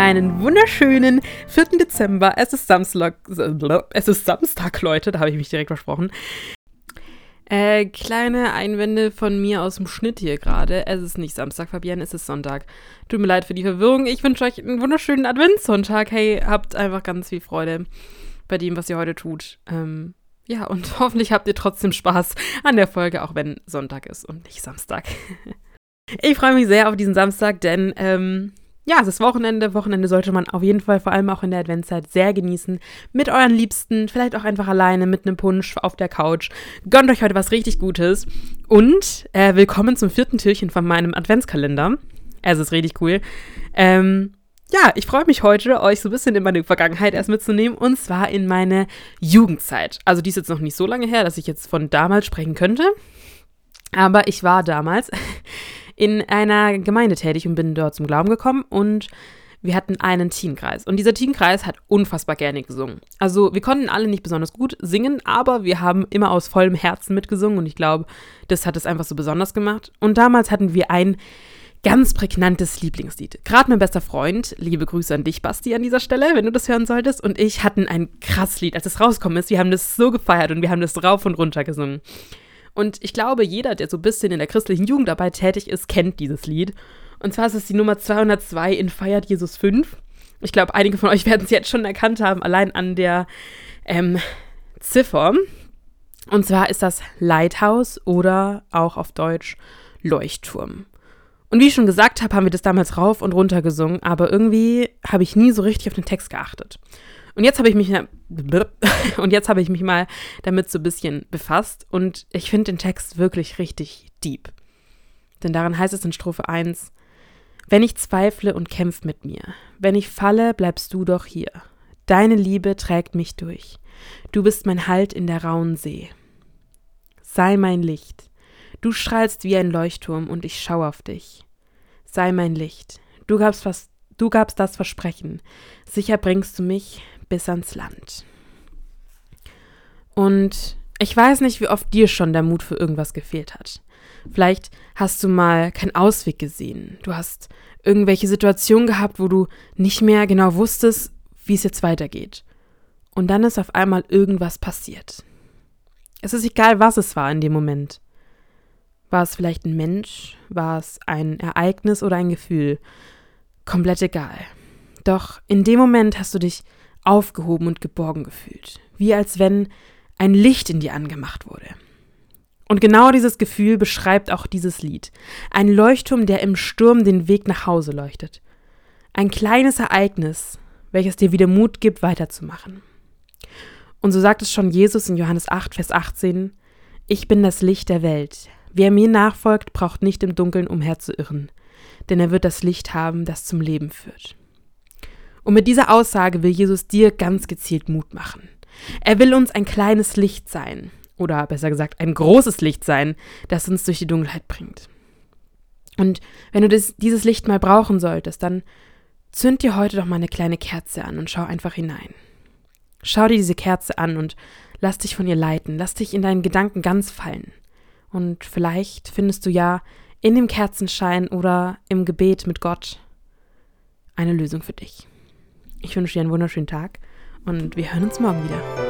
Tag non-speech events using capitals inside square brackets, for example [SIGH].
einen wunderschönen 4. Dezember. Es ist Samstag, es ist Samstag, Leute, da habe ich mich direkt versprochen. Äh, kleine Einwände von mir aus dem Schnitt hier gerade. Es ist nicht Samstag, Fabian, es ist Sonntag. Tut mir leid für die Verwirrung. Ich wünsche euch einen wunderschönen Adventssonntag. Hey, habt einfach ganz viel Freude bei dem, was ihr heute tut. Ähm, ja, und [LAUGHS] hoffentlich habt ihr trotzdem Spaß an der Folge, auch wenn Sonntag ist und nicht Samstag. [LAUGHS] ich freue mich sehr auf diesen Samstag, denn ähm, ja, es ist Wochenende. Wochenende sollte man auf jeden Fall, vor allem auch in der Adventszeit, sehr genießen. Mit euren Liebsten, vielleicht auch einfach alleine mit einem Punsch auf der Couch. Gönnt euch heute was richtig Gutes. Und äh, willkommen zum vierten Türchen von meinem Adventskalender. Es ist richtig cool. Ähm, ja, ich freue mich heute, euch so ein bisschen in meine Vergangenheit erst mitzunehmen. Und zwar in meine Jugendzeit. Also die ist jetzt noch nicht so lange her, dass ich jetzt von damals sprechen könnte. Aber ich war damals in einer Gemeinde tätig und bin dort zum Glauben gekommen und wir hatten einen Teamkreis. Und dieser Teamkreis hat unfassbar gerne gesungen. Also wir konnten alle nicht besonders gut singen, aber wir haben immer aus vollem Herzen mitgesungen und ich glaube, das hat es einfach so besonders gemacht. Und damals hatten wir ein ganz prägnantes Lieblingslied. Gerade mein bester Freund, liebe Grüße an dich, Basti, an dieser Stelle, wenn du das hören solltest, und ich hatten ein krass Lied, als es rausgekommen ist. Wir haben das so gefeiert und wir haben das rauf und runter gesungen. Und ich glaube, jeder, der so ein bisschen in der christlichen Jugendarbeit tätig ist, kennt dieses Lied. Und zwar ist es die Nummer 202 in Feiert Jesus 5. Ich glaube, einige von euch [LAUGHS] werden es jetzt schon erkannt haben, allein an der ähm, Ziffer. Und zwar ist das Lighthouse oder auch auf Deutsch Leuchtturm. Und wie ich schon gesagt habe, haben wir das damals rauf und runter gesungen, aber irgendwie habe ich nie so richtig auf den Text geachtet. Und jetzt habe ich mich [LAUGHS] und jetzt habe ich mich mal damit so ein bisschen befasst und ich finde den Text wirklich richtig deep. Denn darin heißt es in Strophe 1: Wenn ich zweifle und kämpf mit mir, wenn ich falle, bleibst du doch hier. Deine Liebe trägt mich durch. Du bist mein Halt in der rauen See. Sei mein Licht. Du strahlst wie ein Leuchtturm und ich schau auf dich. Sei mein Licht. Du gabst was, du gabst das Versprechen. Sicher bringst du mich, bis ans Land. Und ich weiß nicht, wie oft dir schon der Mut für irgendwas gefehlt hat. Vielleicht hast du mal keinen Ausweg gesehen. Du hast irgendwelche Situationen gehabt, wo du nicht mehr genau wusstest, wie es jetzt weitergeht. Und dann ist auf einmal irgendwas passiert. Es ist egal, was es war in dem Moment. War es vielleicht ein Mensch? War es ein Ereignis oder ein Gefühl? Komplett egal. Doch in dem Moment hast du dich aufgehoben und geborgen gefühlt, wie als wenn ein Licht in dir angemacht wurde. Und genau dieses Gefühl beschreibt auch dieses Lied. Ein Leuchtturm, der im Sturm den Weg nach Hause leuchtet. Ein kleines Ereignis, welches dir wieder Mut gibt, weiterzumachen. Und so sagt es schon Jesus in Johannes 8, Vers 18, Ich bin das Licht der Welt. Wer mir nachfolgt, braucht nicht im Dunkeln umherzuirren, denn er wird das Licht haben, das zum Leben führt. Und mit dieser Aussage will Jesus dir ganz gezielt Mut machen. Er will uns ein kleines Licht sein, oder besser gesagt ein großes Licht sein, das uns durch die Dunkelheit bringt. Und wenn du das, dieses Licht mal brauchen solltest, dann zünd dir heute doch mal eine kleine Kerze an und schau einfach hinein. Schau dir diese Kerze an und lass dich von ihr leiten, lass dich in deinen Gedanken ganz fallen. Und vielleicht findest du ja in dem Kerzenschein oder im Gebet mit Gott eine Lösung für dich. Ich wünsche dir einen wunderschönen Tag und wir hören uns morgen wieder.